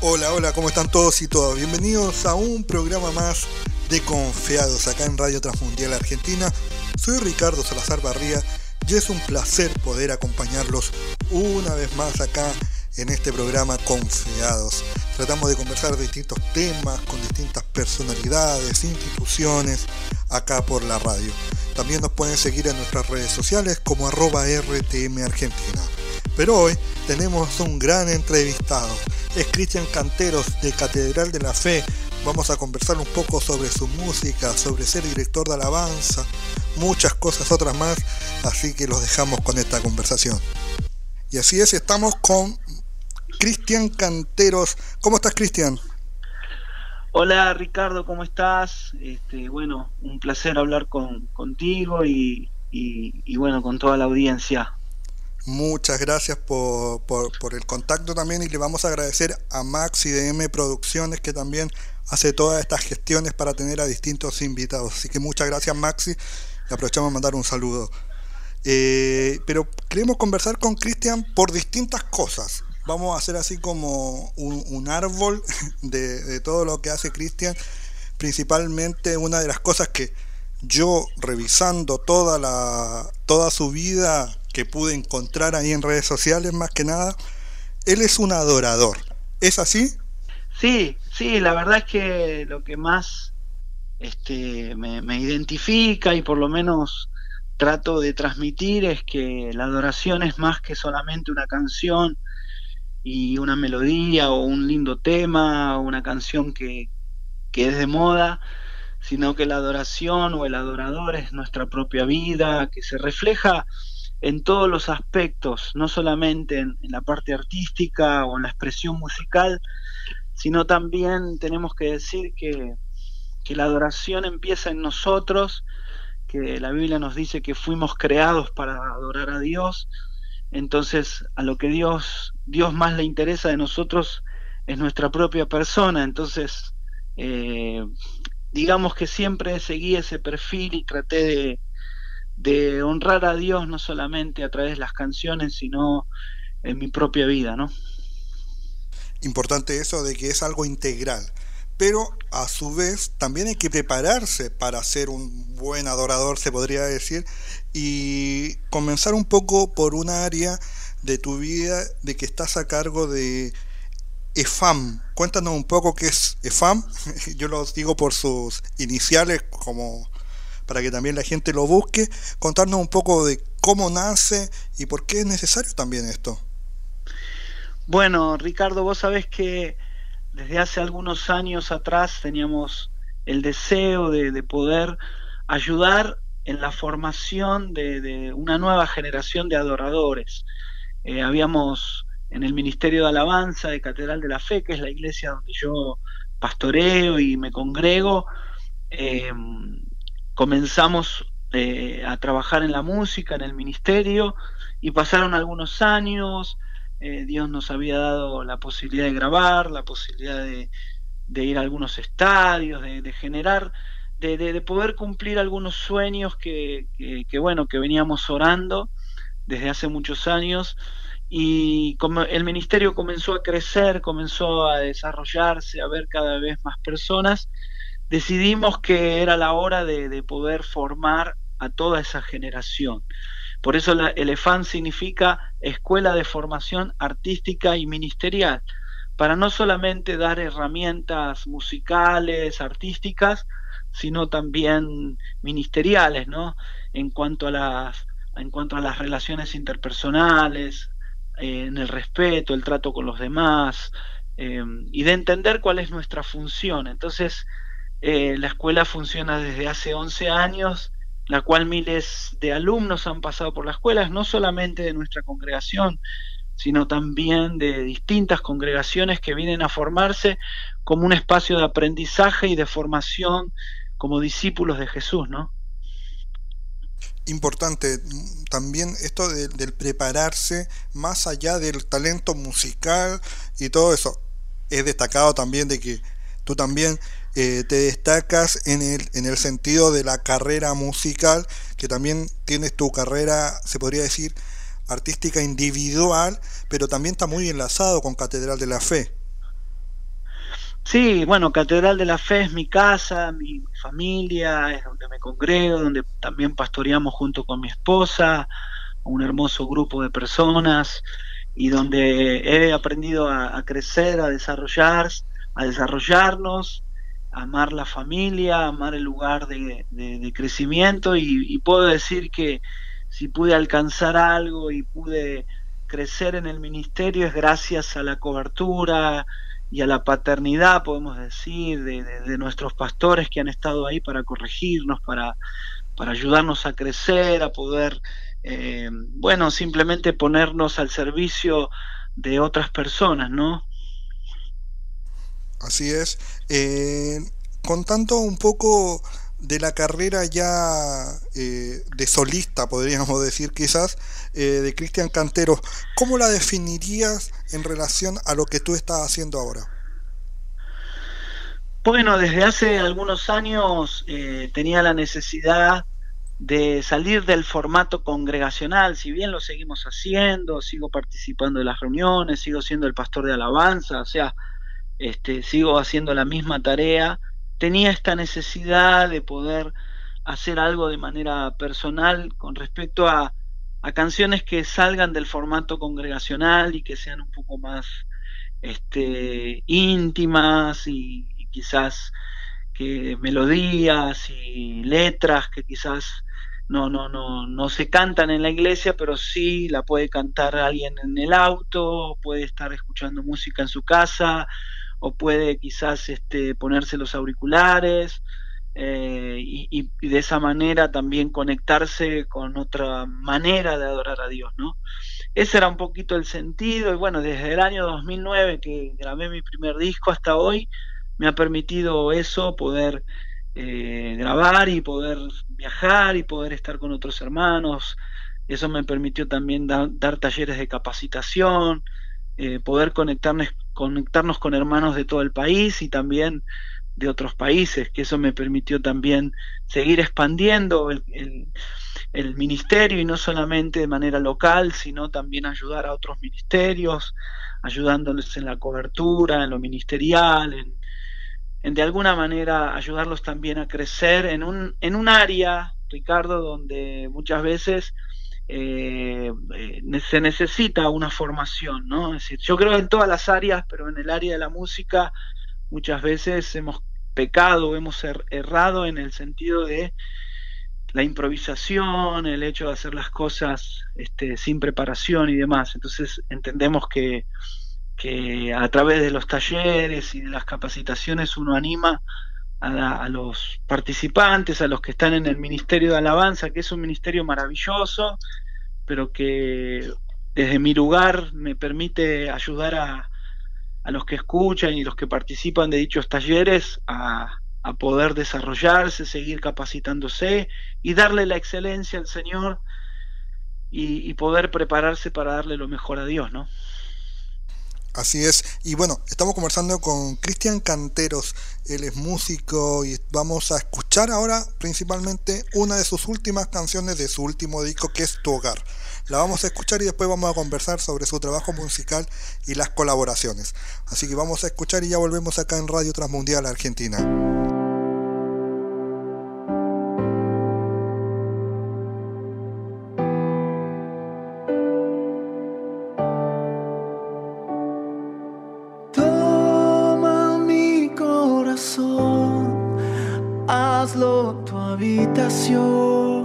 Hola, hola, ¿cómo están todos y todas? Bienvenidos a un programa más de Confiados acá en Radio Transmundial Argentina. Soy Ricardo Salazar Barría y es un placer poder acompañarlos una vez más acá en este programa Confiados. Tratamos de conversar de distintos temas con distintas personalidades, instituciones, acá por la radio. También nos pueden seguir en nuestras redes sociales como arroba RTM Argentina. Pero hoy tenemos un gran entrevistado. Es Cristian Canteros de Catedral de la Fe. Vamos a conversar un poco sobre su música, sobre ser director de alabanza, muchas cosas otras más. Así que los dejamos con esta conversación. Y así es, estamos con Cristian Canteros. ¿Cómo estás, Cristian? Hola Ricardo, ¿cómo estás? Este, bueno, un placer hablar con, contigo y, y bueno, con toda la audiencia. Muchas gracias por, el contacto también y le vamos a agradecer a Maxi de M Producciones que también hace todas estas gestiones para tener a distintos invitados. Así que muchas gracias Maxi y aprovechamos a mandar un saludo. Eh, pero queremos conversar con Cristian por distintas cosas. Vamos a hacer así como un, árbol de, de todo lo que hace Cristian. Principalmente una de las cosas que yo revisando toda la toda su vida que pude encontrar ahí en redes sociales más que nada, él es un adorador. ¿Es así? Sí, sí, la verdad es que lo que más este, me, identifica y por lo menos trato de transmitir es que la adoración es más que solamente una canción y una melodía o un lindo tema o una canción que, que es de moda, sino que la adoración o el adorador es nuestra propia vida, que se refleja en todos los aspectos, no solamente en, la parte artística o en la expresión musical, sino también tenemos que decir que, que la adoración empieza en nosotros, que la Biblia nos dice que fuimos creados para adorar a Dios, entonces a lo que Dios, Dios más le interesa de nosotros es nuestra propia persona, entonces eh, digamos que siempre seguí ese perfil y traté de, de honrar a Dios no solamente a través de las canciones, sino en mi propia vida, ¿no? Importante eso de que es algo integral, pero a su vez también hay que prepararse para ser un buen adorador, se podría decir, y comenzar un poco por un área de tu vida de que estás a cargo de EFAM. Cuéntanos un poco qué es EFAM. Yo lo digo por sus iniciales como para que también la gente lo busque, contarnos un poco de cómo nace y por qué es necesario también esto. Bueno, Ricardo, vos sabés que desde hace algunos años atrás teníamos el deseo de, poder ayudar en la formación de, una nueva generación de adoradores. Eh, habíamos en el Ministerio de Alabanza de Catedral de la Fe, que es la iglesia donde yo pastoreo y me congrego, eh, comenzamos eh, a trabajar en la música, en el ministerio, y pasaron algunos años, eh, Dios nos había dado la posibilidad de grabar, la posibilidad de, ir a algunos estadios, de, generar, de, poder cumplir algunos sueños que, bueno, que veníamos orando desde hace muchos años. Y como el ministerio comenzó a crecer, comenzó a desarrollarse, a ver cada vez más personas, decidimos que era la hora de, poder formar a toda esa generación. Por eso el EFAN significa Escuela de Formación Artística y Ministerial, para no solamente dar herramientas musicales, artísticas, sino también ministeriales, ¿no? En cuanto a las, en cuanto a las relaciones interpersonales, en el respeto, el trato con los demás, eh, y de entender cuál es nuestra función. Entonces, eh, la escuela funciona desde hace 11 años, la cual miles de alumnos han pasado por la escuela, no solamente de nuestra congregación, sino también de distintas congregaciones que vienen a formarse como un espacio de aprendizaje y de formación como discípulos de Jesús, ¿no? Importante también esto del prepararse más allá del talento musical y todo eso. Es destacado también de que tú también eh, te destacas en el, en el sentido de la carrera musical, que también tienes tu carrera, se podría decir, artística individual, pero también está muy enlazado con Catedral de la Fe. Sí, bueno, Catedral de la Fe es mi casa, mi familia, es donde me congrego, donde también pastoreamos junto con mi esposa, un hermoso grupo de personas y donde he aprendido a, crecer, a desarrollar, a desarrollarnos, a amar la familia, amar el lugar de, crecimiento y puedo decir que si pude alcanzar algo y pude crecer en el ministerio es gracias a la cobertura, y a la paternidad, podemos decir, de, nuestros pastores que han estado ahí para corregirnos, para, para ayudarnos a crecer, a poder, eh, bueno, simplemente ponernos al servicio de otras personas, ¿no? Así es. Eh, contando un poco de la carrera ya eh, de solista, podríamos decir quizás, eh, de Cristian Cantero, ¿cómo la definirías en relación a lo que tú estás haciendo ahora? Bueno, desde hace algunos años eh, tenía la necesidad de salir del formato congregacional, si bien lo seguimos haciendo, sigo participando de las reuniones, sigo siendo el pastor de alabanza, o sea, este, sigo haciendo la misma tarea, tenía esta necesidad de poder hacer algo de manera personal con respecto a, canciones que salgan del formato congregacional y que sean un poco más este, íntimas y, quizás que melodías y letras que quizás no, no, no, no se cantan en la iglesia, pero sí la puede cantar alguien en el auto, puede estar escuchando música en su casa, o puede quizás este, ponerse los auriculares eh, y, de esa manera también conectarse con otra manera de adorar a Dios, ¿no? Ese era un poquito el sentido y bueno, desde el año 2009 que grabé mi primer disco hasta hoy, me ha permitido eso, poder eh, grabar y poder viajar y poder estar con otros hermanos. Eso me permitió también dar talleres de capacitación, eh, poder conectarnos, conectarnos con hermanos de todo el país y también de otros países, que eso me permitió también seguir expandiendo el, ministerio y no solamente de manera local, sino también ayudar a otros ministerios, ayudándoles en la cobertura, en lo ministerial, en, en de alguna manera ayudarlos también a crecer en un, en un área, Ricardo, donde muchas veces eh, eh, se necesita una formación, ¿no? Yo creo en todas las áreas, pero en el área de la música muchas veces hemos pecado, hemos er, errado en el sentido de la improvisación, el hecho de hacer las cosas este, sin preparación y demás. Entonces entendemos que, que a través de los talleres y de las capacitaciones uno anima a, los participantes, a los que están en el Ministerio de Alabanza, que es un ministerio maravilloso, pero que desde mi lugar me permite ayudar a, a los que escuchan y los que participan de dichos talleres a, a poder desarrollarse, seguir capacitándose y darle la excelencia al Señor y poder prepararse para darle lo mejor a Dios, ¿no? Así es, y bueno, estamos conversando con Cristian Canteros, él es músico y vamos a escuchar ahora principalmente una de sus últimas canciones de su último disco que es Tu Hogar. La vamos a escuchar y después vamos a conversar sobre su trabajo musical y las colaboraciones. Así que vamos a escuchar y ya volvemos acá en Radio Transmundial Argentina. hazlo tu habitación.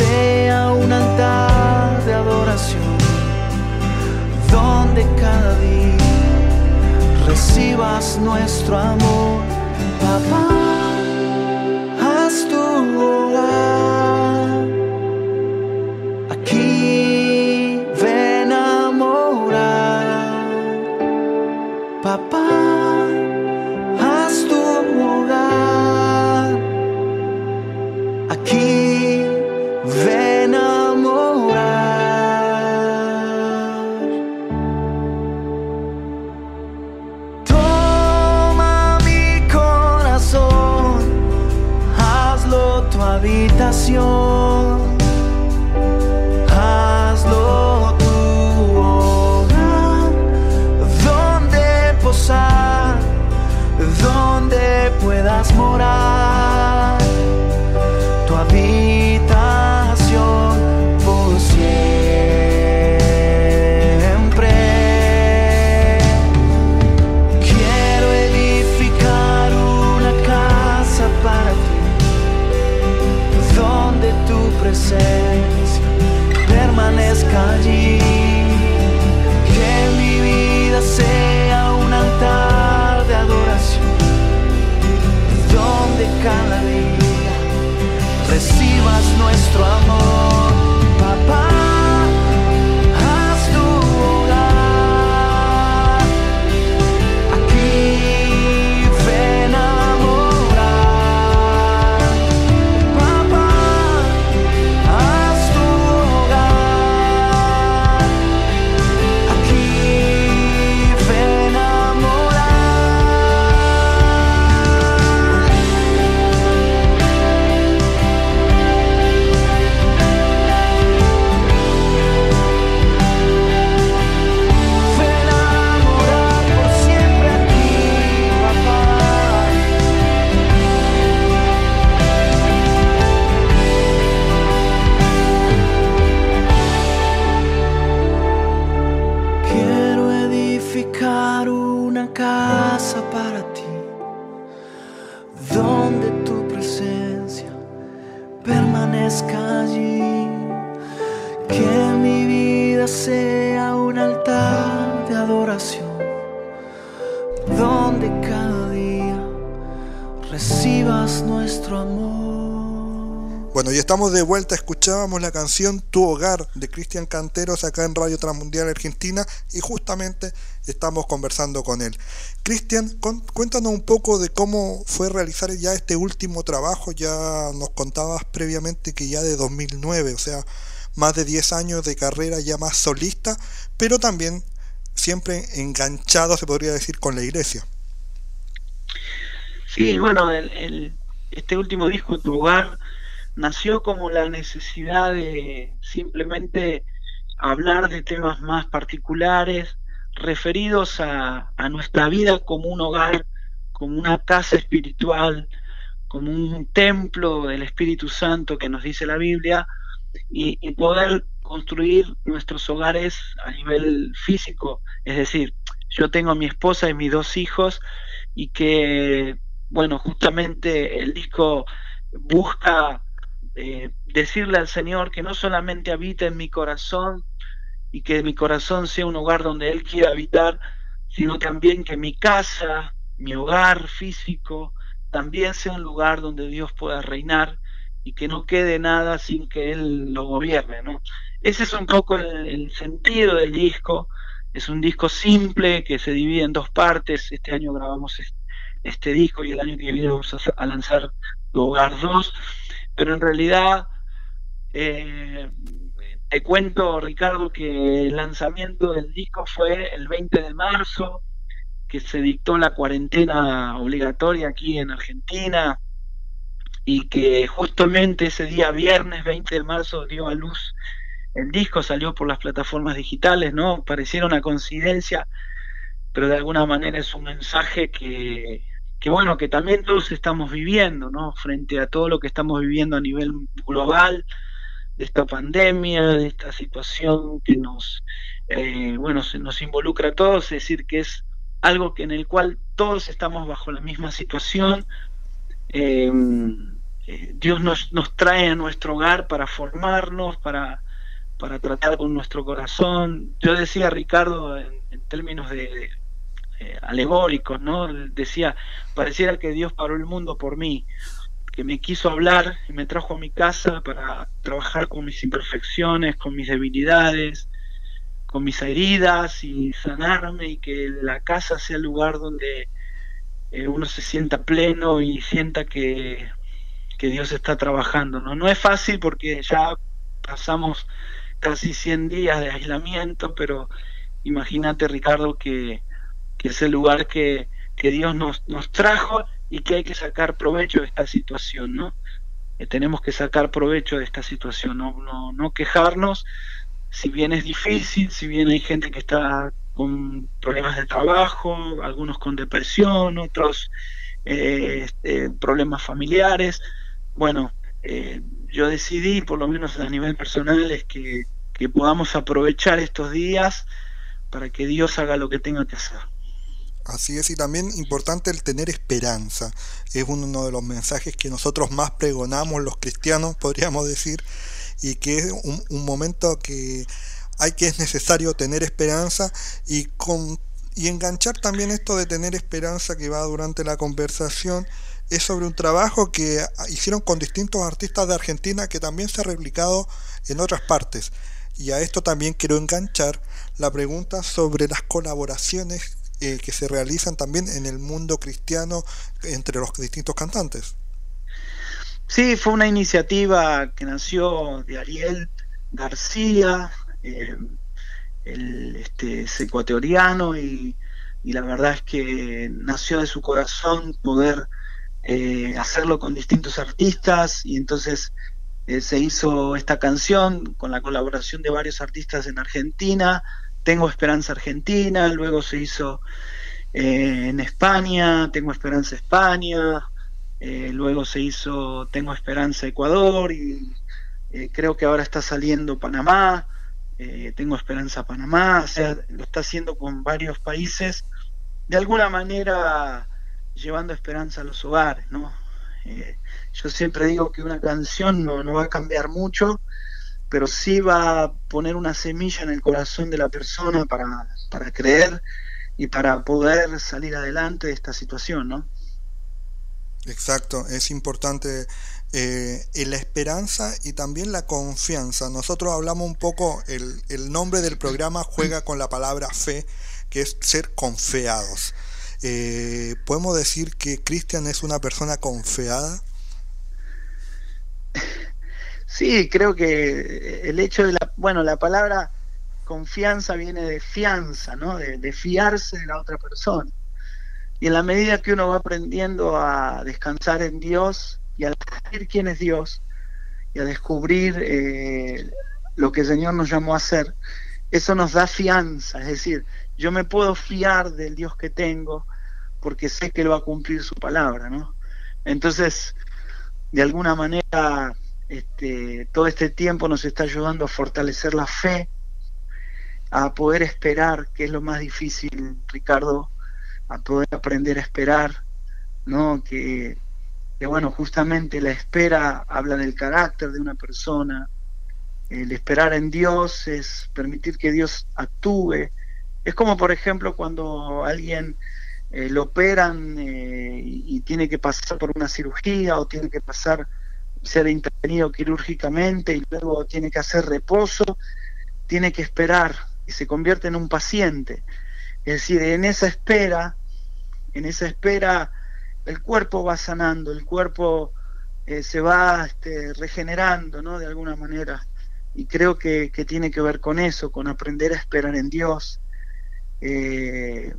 sea un altar de adoración, donde cada día recibas nuestro amor. Papá, haz tu hogar. Habitación. Escuchábamos la canción Tu Hogar de Cristian Canteros acá en Radio Transmundial Argentina y justamente estamos conversando con él. Cristian, cuéntanos un poco de cómo fue realizar ya este último trabajo, ya nos contabas previamente que ya de 2009, o sea, más de 10 años de carrera ya más solista, pero también siempre enganchado, se podría decir, con la iglesia. Sí, bueno, este último disco, Tu Hogar, nació como la necesidad de simplemente hablar de temas más particulares referidos a, nuestra vida como un hogar, como una casa espiritual, como un templo del Espíritu Santo que nos dice la Biblia, y, y poder construir nuestros hogares a nivel físico. Es decir, yo tengo a mi esposa y mis dos hijos y que, bueno, justamente el disco busca eh, decirle al Señor que no solamente habita en mi corazón y que mi corazón sea un hogar donde Él quiera habitar, sino también que mi casa, mi hogar físico, también sea un lugar donde Dios pueda reinar y que no quede nada sin que Él lo gobierne, ¿no? Ese es un poco el, sentido del disco. Es un disco simple que se divide en dos partes. Este año grabamos este, este disco y el año que viene vamos a, a lanzar Tu Hogar 2. Pero en realidad, eh, te cuento, Ricardo, que el lanzamiento del disco fue el 20 de marzo, que se dictó la cuarentena obligatoria aquí en Argentina y que justamente ese día viernes 20 de marzo dio a luz el disco, salió por las plataformas digitales, ¿no? Pareciera una coincidencia, pero de alguna manera es un mensaje que, que bueno, que también todos estamos viviendo, ¿no? Frente a todo lo que estamos viviendo a nivel global, de esta pandemia, de esta situación que nos, eh, bueno, se nos involucra a todos, es decir, que es algo que en el cual todos estamos bajo la misma situación. Eh, eh, Dios nos, nos trae a nuestro hogar para formarnos, para, para tratar con nuestro corazón. Yo decía, Ricardo, en términos de, eh, alegóricos, ¿no? Decía, pareciera que Dios paró el mundo por mí, que me quiso hablar y me trajo a mi casa para trabajar con mis imperfecciones, con mis debilidades, con mis heridas y sanarme y que la casa sea el lugar donde eh, uno se sienta pleno y sienta que, que Dios está trabajando. ¿no? no es fácil porque ya pasamos casi 100 días de aislamiento, pero imagínate Ricardo que, que es el lugar que, que Dios nos, nos trajo y que hay que sacar provecho de esta situación, ¿no? Eh, tenemos que sacar provecho de esta situación, no, no, no quejarnos, si bien es difícil, si bien hay gente que está con problemas de trabajo, algunos con depresión, otros eh, este, problemas familiares, bueno, eh, yo decidí, por lo menos a nivel personal, es que, que podamos aprovechar estos días para que Dios haga lo que tenga que hacer. Así es, y también importante el tener esperanza. Es uno de los mensajes que nosotros más pregonamos los cristianos, podríamos decir, y que es un, momento que hay que es necesario tener esperanza y con y enganchar también esto de tener esperanza que va durante la conversación es sobre un trabajo que hicieron con distintos artistas de Argentina que también se ha replicado en otras partes. Y a esto también quiero enganchar la pregunta sobre las colaboraciones eh, que se realizan también en el mundo cristiano entre los distintos cantantes. Sí, fue una iniciativa que nació de Ariel García, eh, este, es ecuatoriano y, la verdad es que nació de su corazón poder eh, hacerlo con distintos artistas y entonces se hizo esta canción con la colaboración de varios artistas en Argentina, tengo Esperanza Argentina, luego se hizo eh, en España, Tengo Esperanza España, eh, luego se hizo Tengo Esperanza Ecuador y eh, creo que ahora está saliendo Panamá, Tengo Esperanza Panamá, o sea, lo está haciendo con varios países, de alguna manera llevando esperanza a los hogares, ¿no? yo siempre digo que una canción no, no va a cambiar mucho, pero sí va a poner una semilla en el corazón de la persona para, para creer y para poder salir adelante de esta situación, ¿no? Exacto, es importante eh, la esperanza y también la confianza. Nosotros hablamos un poco, el, el, nombre del programa juega con la palabra fe, que es ser confiados. Eh, ¿Podemos decir que Cristian es una persona confiada? Sí, creo que el hecho de la, bueno, la palabra confianza viene de fianza, ¿no? De, fiarse de la otra persona. Y en la medida que uno va aprendiendo a descansar en Dios y a descubrir quién es Dios y a descubrir eh, lo que el Señor nos llamó a hacer, eso nos da fianza, es decir, yo me puedo fiar del Dios que tengo porque sé que Él va a cumplir su palabra, ¿no? Entonces, de alguna manera este, todo este tiempo nos está ayudando a fortalecer la fe, a poder esperar, que es lo más difícil, Ricardo, a poder aprender a esperar, ¿no? Que, bueno, justamente la espera habla del carácter de una persona, el esperar en Dios es permitir que Dios actúe. Es como, por ejemplo, cuando alguien eh, lo operan eh, y tiene que pasar por una cirugía o tiene que pasar ser intervenido quirúrgicamente y luego tiene que hacer reposo, tiene que esperar y se convierte en un paciente. Es decir, en esa espera, en esa espera, el cuerpo va sanando, el cuerpo eh, se va este, regenerando, ¿no? De alguna manera. Y creo que, tiene que ver con eso, con aprender a esperar en Dios. Eh,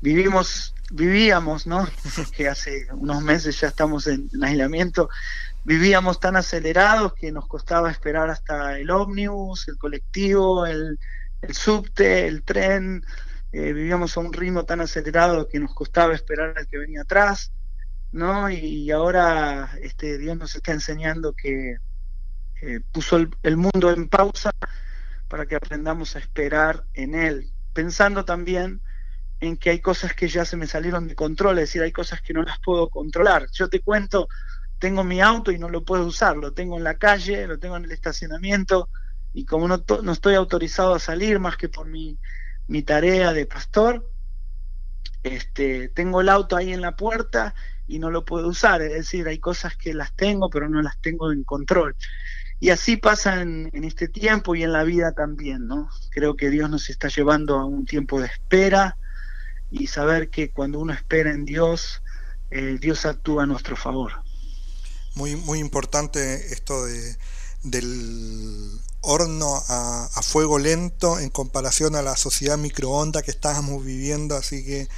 vivimos, vivíamos, ¿no? que hace unos meses ya estamos en aislamiento, vivíamos tan acelerados que nos costaba esperar hasta el ómnibus, el colectivo, el, subte, el tren. Eh, vivíamos a un ritmo tan acelerado que nos costaba esperar al que venía atrás, ¿no? Y, ahora este, Dios nos está enseñando que eh, puso el, el mundo en pausa para que aprendamos a esperar en Él, pensando también en que hay cosas que ya se me salieron de control, es decir, hay cosas que no las puedo controlar. Yo te cuento tengo mi auto y no lo puedo usar, lo tengo en la calle, lo tengo en el estacionamiento y como no, no estoy autorizado a salir más que por mi, mi tarea de pastor, este, tengo el auto ahí en la puerta y no lo puedo usar, es decir, hay cosas que las tengo pero no las tengo en control. Y así pasa en, en este tiempo y en la vida también, ¿no? Creo que Dios nos está llevando a un tiempo de espera y saber que cuando uno espera en Dios, eh, Dios actúa a nuestro favor. Muy, muy importante esto de, del horno a, a, fuego lento en comparación a la sociedad microonda que estábamos viviendo, así que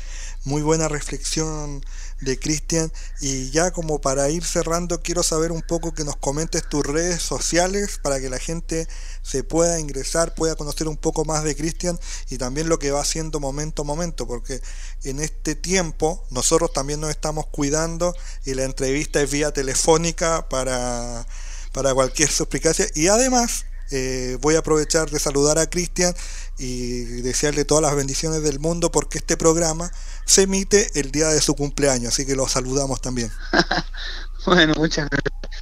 muy buena reflexión de Cristian. Y ya como para ir cerrando, quiero saber un poco que nos comentes tus redes sociales para que la gente se pueda ingresar, pueda conocer un poco más de Cristian y también lo que va haciendo momento a momento, porque en este tiempo nosotros también nos estamos cuidando y la entrevista es vía telefónica para, para cualquier suplicacia. Y además eh, voy a aprovechar de saludar a Cristian y desearle todas las bendiciones del mundo porque este programa se emite el día de su cumpleaños, así que lo saludamos también. bueno, muchas gracias.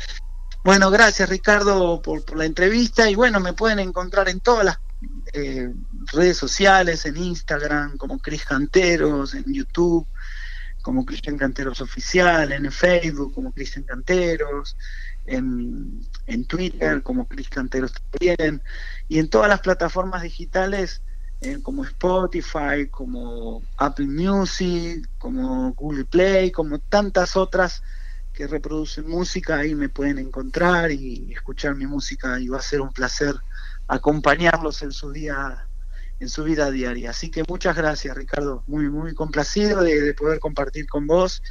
Bueno, gracias Ricardo por, la entrevista y bueno, me pueden encontrar en todas las eh, redes sociales, en Instagram como Cris Canteros, en YouTube como Cristian Canteros Oficial, en Facebook como Cristian Canteros, en, en Twitter como Cris Canteros también, y en todas las plataformas digitales eh, como Spotify, como Apple Music, como Google Play, como tantas otras que reproducen música, ahí me pueden encontrar y escuchar mi música y va a ser un placer acompañarlos en su día en su vida diaria. Así que muchas gracias, Ricardo. Muy, muy complacido de, de, poder compartir con vos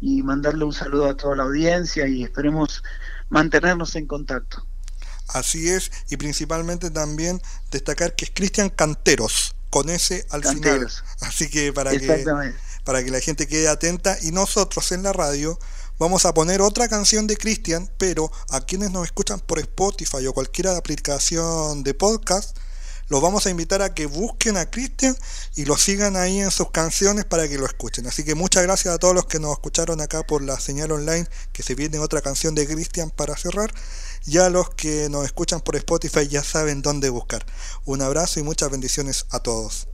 y mandarle un saludo a toda la audiencia y esperemos mantenernos en contacto. Así es, y principalmente también destacar que es Cristian Canteros, con ese al final. Así que para que para que la gente quede atenta y nosotros en la radio vamos a poner otra canción de Cristian, pero a quienes nos escuchan por Spotify o cualquier aplicación de podcast, los vamos a invitar a que busquen a Cristian y lo sigan ahí en sus canciones para que lo escuchen. Así que muchas gracias a todos los que nos escucharon acá por la señal online, que se viene otra canción de Cristian para cerrar. Ya los que nos escuchan por Spotify ya saben dónde buscar. Un abrazo y muchas bendiciones a todos.